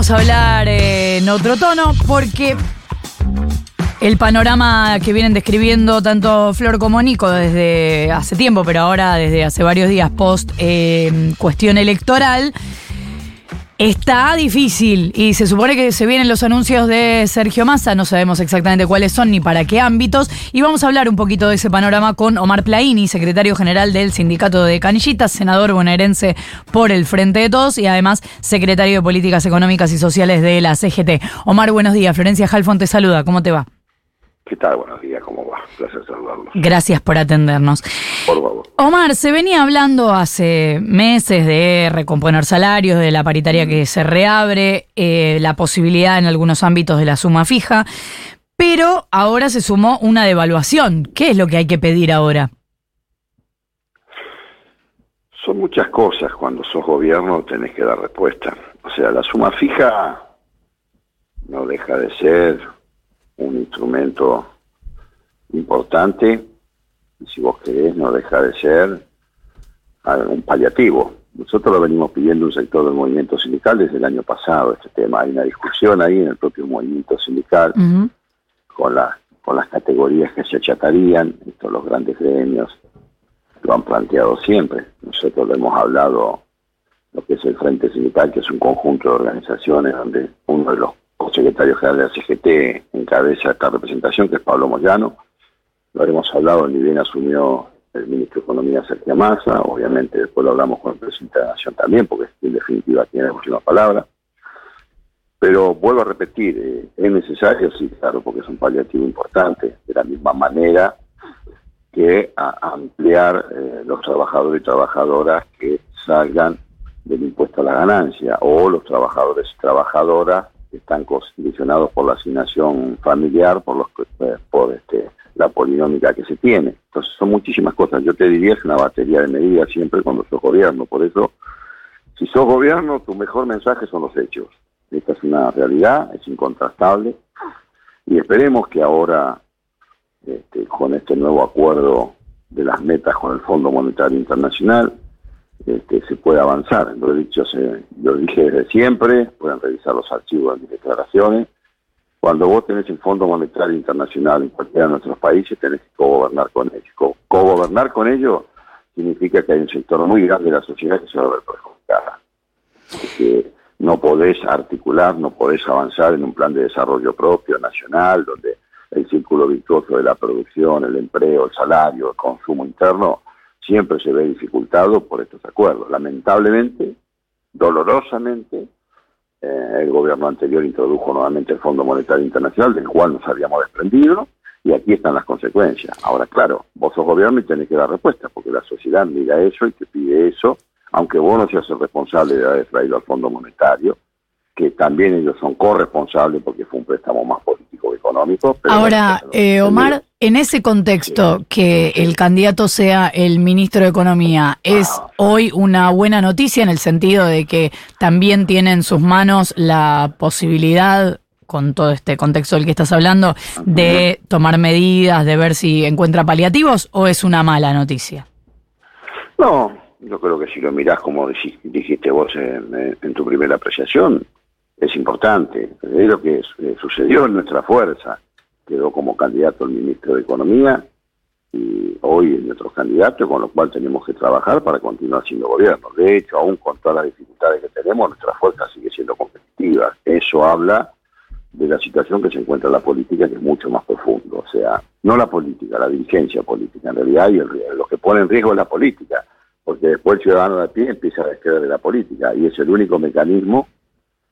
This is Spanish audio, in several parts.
vamos a hablar en otro tono porque el panorama que vienen describiendo tanto Flor como Nico desde hace tiempo, pero ahora desde hace varios días post eh, cuestión electoral, Está difícil y se supone que se vienen los anuncios de Sergio Massa, no sabemos exactamente cuáles son ni para qué ámbitos, y vamos a hablar un poquito de ese panorama con Omar Plaini, secretario general del Sindicato de Canillitas, senador bonaerense por el Frente de Todos y además secretario de Políticas Económicas y Sociales de la CGT. Omar, buenos días. Florencia Halfon te saluda. ¿Cómo te va? ¿Qué tal? Buenos días, ¿cómo va? Placer saludarlos. Gracias por atendernos. Por favor. Omar, se venía hablando hace meses de recomponer salarios, de la paritaria que se reabre, eh, la posibilidad en algunos ámbitos de la suma fija, pero ahora se sumó una devaluación. ¿Qué es lo que hay que pedir ahora? Son muchas cosas. Cuando sos gobierno tenés que dar respuesta. O sea, la suma fija no deja de ser un instrumento importante y si vos querés no deja de ser un paliativo. Nosotros lo venimos pidiendo un sector del movimiento sindical desde el año pasado, este tema. Hay una discusión ahí en el propio movimiento sindical con, la, con las categorías que se achatarían, estos los grandes gremios lo han planteado siempre. Nosotros lo hemos hablado, lo que es el Frente Sindical, que es un conjunto de organizaciones donde uno de los secretario general de la CGT encabeza esta representación, que es Pablo Moyano. Lo haremos hablado ni bien asumió el ministro de Economía Sergio Massa, obviamente después lo hablamos con el presidente de la Nación también, porque en definitiva tiene la última palabra. Pero vuelvo a repetir, eh, es necesario, sí, claro, porque es un paliativo importante, de la misma manera que ampliar eh, los trabajadores y trabajadoras que salgan del impuesto a la ganancia, o los trabajadores y trabajadoras están condicionados por la asignación familiar, por los eh, por este la polinómica que se tiene. Entonces son muchísimas cosas. Yo te diría es una batería de medidas siempre cuando sos gobierno. Por eso, si sos gobierno, tu mejor mensaje son los hechos. Esta es una realidad, es incontrastable. Y esperemos que ahora, este, con este nuevo acuerdo de las metas con el Fondo Monetario Internacional, este, se puede avanzar. Lo he dicho, se, lo dije desde siempre, pueden revisar los archivos de mis declaraciones. Cuando vos tenés el Fondo Monetario Internacional en cualquiera de nuestros países, tenés que co-gobernar con ellos. Co-gobernar con ellos significa que hay un sector muy grande de la sociedad que se va a ver perjudicada. Que no podés articular, no podés avanzar en un plan de desarrollo propio, nacional, donde el círculo virtuoso de la producción, el empleo, el salario, el consumo interno siempre se ve dificultado por estos acuerdos. Lamentablemente, dolorosamente, eh, el gobierno anterior introdujo nuevamente el Fondo Monetario Internacional, del cual nos habíamos desprendido, y aquí están las consecuencias. Ahora, claro, vos sos gobierno y tenés que dar respuesta, porque la sociedad mira eso y te pide eso, aunque vos no seas el responsable de haber traído al Fondo Monetario, que también ellos son corresponsables porque fue un préstamo más político Ahora, eh, Omar, en ese contexto, que el candidato sea el ministro de Economía, ¿es ah. hoy una buena noticia en el sentido de que también tiene en sus manos la posibilidad, con todo este contexto del que estás hablando, de tomar medidas, de ver si encuentra paliativos o es una mala noticia? No, yo creo que si lo mirás como dijiste vos en tu primera apreciación, es importante. Es lo que sucedió en nuestra fuerza. Quedó como candidato el ministro de Economía y hoy es nuestro candidato, con lo cual tenemos que trabajar para continuar siendo gobierno. De hecho, aún con todas las dificultades que tenemos, nuestra fuerza sigue siendo competitiva. Eso habla de la situación que se encuentra la política, que es mucho más profundo. O sea, no la política, la dirigencia política en realidad, y el, lo que pone en riesgo es la política, porque después el ciudadano de pie empieza a descreer de la política, y es el único mecanismo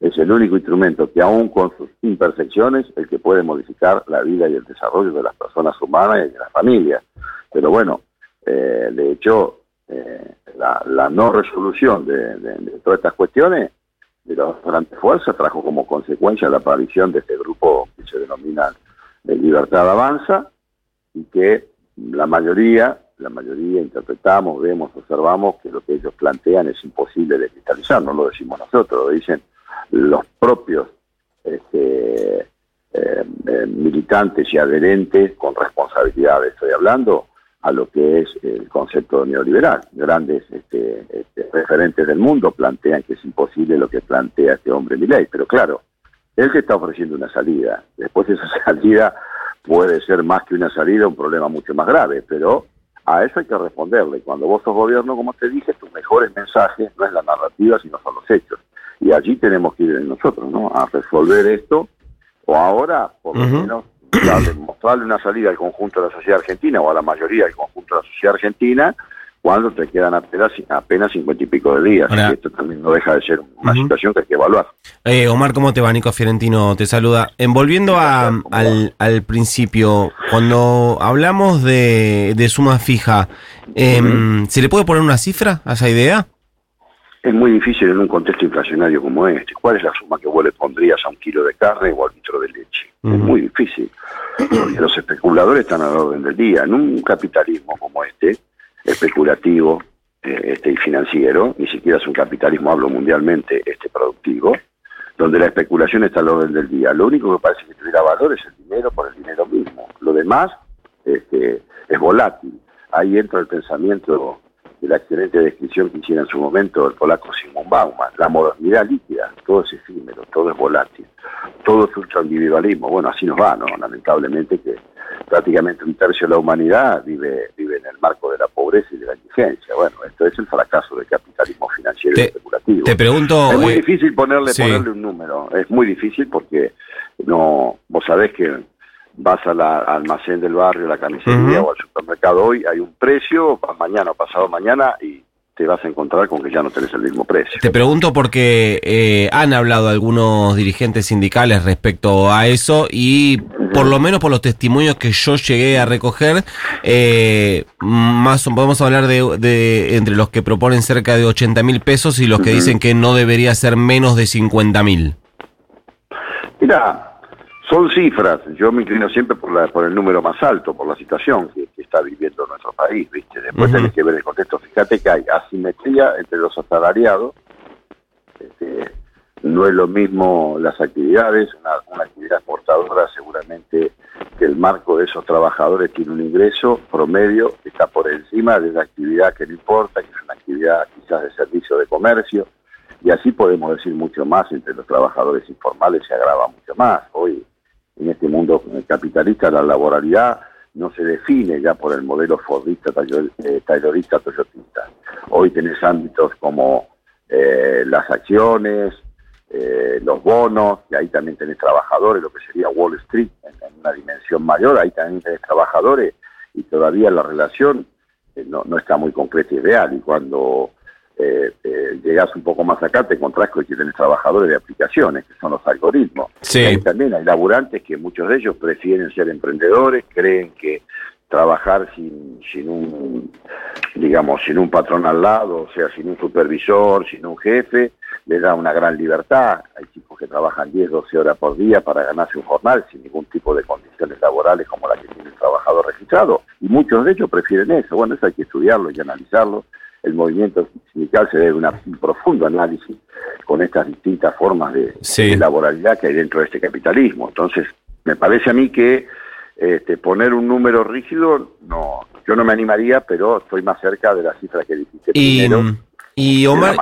es el único instrumento que aún con sus imperfecciones, el que puede modificar la vida y el desarrollo de las personas humanas y de las familias. Pero bueno, eh, de hecho, eh, la, no resolución de, todas estas cuestiones de las grandes fuerzas trajo como consecuencia la aparición de este grupo que se denomina Libertad Avanza y que la mayoría, la mayoría interpretamos, vemos, observamos que lo que ellos plantean es imposible de cristalizar, no lo decimos nosotros, lo dicen los propios este, eh, eh, militantes y adherentes con responsabilidad, estoy hablando, a lo que es el concepto neoliberal. Grandes este, este, referentes del mundo plantean que es imposible lo que plantea este hombre Milei, pero claro, él se está ofreciendo una salida. Después esa salida puede ser más que una salida, un problema mucho más grave, pero a eso hay que responderle. Cuando vos sos gobierno, como te dije, tus mejores mensajes no es la narrativa, sino son los hechos. Y allí tenemos que ir nosotros, ¿no? A resolver esto, o ahora, por lo menos, mostrarle una salida al conjunto de la sociedad argentina o a la mayoría del conjunto de la sociedad argentina cuando te quedan apenas, apenas 50 y pico de días. esto también no deja de ser una situación que hay que evaluar. Eh, Omar, ¿cómo te va? Nico Fiorentino te saluda. Envolviendo al, al, principio, cuando hablamos de, de suma fija, em, ¿se le puede poner una cifra a esa idea? Es muy difícil en un contexto inflacionario como este. ¿Cuál es la suma que vos le pondrías a un kilo de carne o al litro de leche? Es muy difícil. Porque los especuladores están al orden del día. En un capitalismo como este, especulativo eh, este, y financiero, ni siquiera es un capitalismo, hablo mundialmente, este productivo, donde la especulación está al orden del día. Lo único que parece que tuviera valor es el dinero por el dinero mismo. Lo demás este, es volátil. Ahí entra el pensamiento la excelente descripción que hiciera en su momento el polaco Simon Bauman, la modernidad líquida, todo es efímero, todo es volátil, todo es ultra individualismo, bueno, así nos va, ¿no? Lamentablemente que prácticamente un tercio de la humanidad vive, vive en el marco de la pobreza y de la indigencia. Bueno, esto es el fracaso del capitalismo financiero y especulativo. Te pregunto... Es muy eh, difícil ponerle, ponerle un número, es muy difícil porque no, vos sabés que vas al almacén del barrio, a la camisería o al supermercado hoy, hay un precio, mañana o pasado mañana y te vas a encontrar con que ya no tenés el mismo precio. Te pregunto porque eh, han hablado algunos dirigentes sindicales respecto a eso y por lo menos por los testimonios que yo llegué a recoger, eh, más podemos hablar de, entre los que proponen cerca de 80 mil pesos y los que dicen que no debería ser menos de 50 mil. Mira, son cifras, yo me inclino siempre por, la, por el número más alto, por la situación que, está viviendo nuestro país, ¿viste? Después tenés que ver el contexto. Fíjate que hay asimetría entre los asalariados, este, no es lo mismo las actividades, una, actividad exportadora seguramente que el marco de esos trabajadores tiene un ingreso promedio que está por encima de esa actividad que no importa, que es una actividad quizás de servicio de comercio, y así podemos decir mucho más entre los trabajadores informales se agrava mucho más. Hoy en este mundo capitalista la laboralidad no se define ya por el modelo fordista, eh, taylorista, toyotista. Hoy tenés ámbitos como eh, las acciones, eh, los bonos, y ahí también tenés trabajadores, lo que sería Wall Street en, una dimensión mayor, ahí también tenés trabajadores y todavía la relación no, no está muy concreta y real. Y cuando eh, eh, llegas un poco más acá, te encontrás con que tenés trabajadores de aplicaciones, que son los algoritmos. Sí. también hay laburantes que muchos de ellos prefieren ser emprendedores, creen que trabajar sin, sin un, digamos, sin un patrón al lado, o sea, sin un supervisor, sin un jefe, les da una gran libertad. Hay chicos que trabajan 10, 12 horas por día para ganarse un jornal sin ningún tipo de condiciones laborales como la que tiene el trabajador registrado. Y muchos de ellos prefieren eso. Bueno, eso hay que estudiarlo y analizarlo el movimiento sindical se debe una, un profundo análisis con estas distintas formas de, laboralidad que hay dentro de este capitalismo. Entonces, me parece a mí que este, poner un número rígido, no, yo no me animaría, pero estoy más cerca de la cifra que dijiste primero. Y Omar,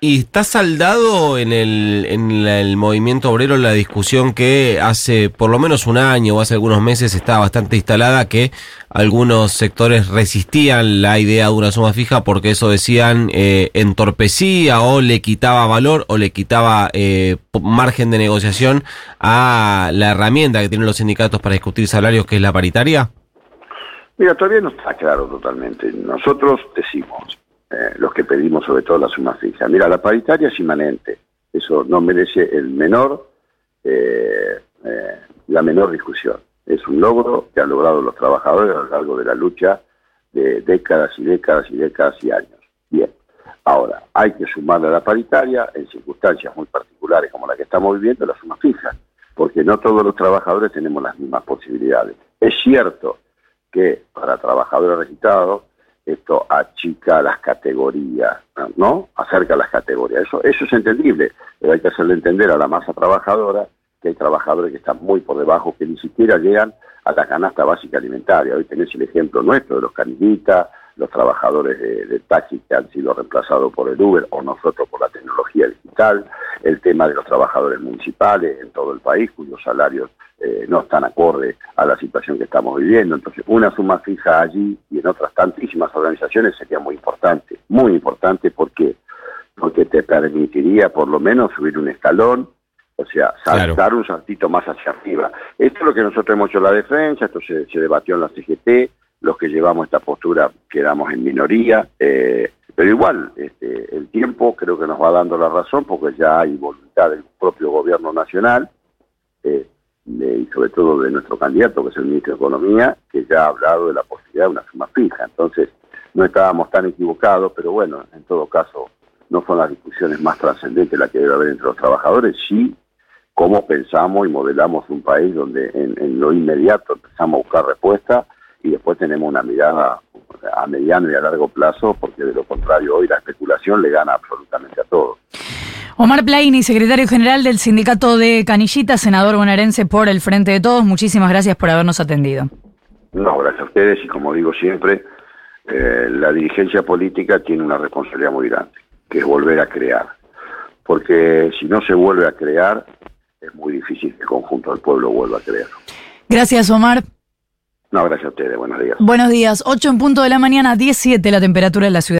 ¿y está saldado en el, en el movimiento obrero la discusión que hace por lo menos un año o hace algunos meses estaba bastante instalada que algunos sectores resistían la idea de una suma fija porque eso decían eh, entorpecía o le quitaba valor o le quitaba eh, margen de negociación a la herramienta que tienen los sindicatos para discutir salarios que es la paritaria? Mira, todavía no está claro totalmente. Nosotros decimos, eh, los que pedimos sobre todo la suma fija. Mira, la paritaria es inmanente, eso no merece el menor, eh, eh, la menor discusión. Es un logro que han logrado los trabajadores a lo largo de la lucha de décadas y décadas y décadas y años. Bien, ahora, hay que sumarle a la paritaria en circunstancias muy particulares como la que estamos viviendo, la suma fija, porque no todos los trabajadores tenemos las mismas posibilidades. Es cierto que para trabajadores registrados esto achica las categorías, ¿no? Acerca las categorías. Eso, eso es entendible, pero hay que hacerle entender a la masa trabajadora que hay trabajadores que están muy por debajo, que ni siquiera llegan a la canasta básica alimentaria. Hoy tenés el ejemplo nuestro de los canillitas, los trabajadores de, taxi que han sido reemplazados por el Uber o nosotros por la tecnología digital, el tema de los trabajadores municipales en todo el país cuyos salarios eh, no están acorde a la situación que estamos viviendo. Entonces, una suma fija allí y en otras tantísimas organizaciones sería muy importante, muy importante porque porque te permitiría por lo menos subir un escalón, o sea, saltar un saltito más hacia arriba. Esto es lo que nosotros hemos hecho en la defensa, esto se, se debatió en la CGT, los que llevamos esta postura quedamos en minoría, eh, pero igual, este, el tiempo creo que nos va dando la razón porque ya hay voluntad del propio gobierno nacional eh, y sobre todo de nuestro candidato, que es el ministro de Economía, que ya ha hablado de la posibilidad de una suma fija. Entonces, no estábamos tan equivocados, pero bueno, en todo caso, no son las discusiones más trascendentes las que debe haber entre los trabajadores, sí cómo pensamos y modelamos un país donde en, en lo inmediato empezamos a buscar respuestas y después tenemos una mirada a mediano y a largo plazo, porque de lo contrario hoy la especulación le gana absolutamente a todo. Omar Plaini, secretario general del Sindicato de Canillita, senador bonaerense por el Frente de Todos, muchísimas gracias por habernos atendido. No, gracias a ustedes y como digo siempre, eh, la dirigencia política tiene una responsabilidad muy grande, que es volver a crear. Porque si no se vuelve a crear, es muy difícil que el conjunto del pueblo vuelva a crear. Gracias, Omar. No, gracias a ustedes. Buenos días. Buenos días. 8 en punto de la mañana, 17 la temperatura en la ciudad.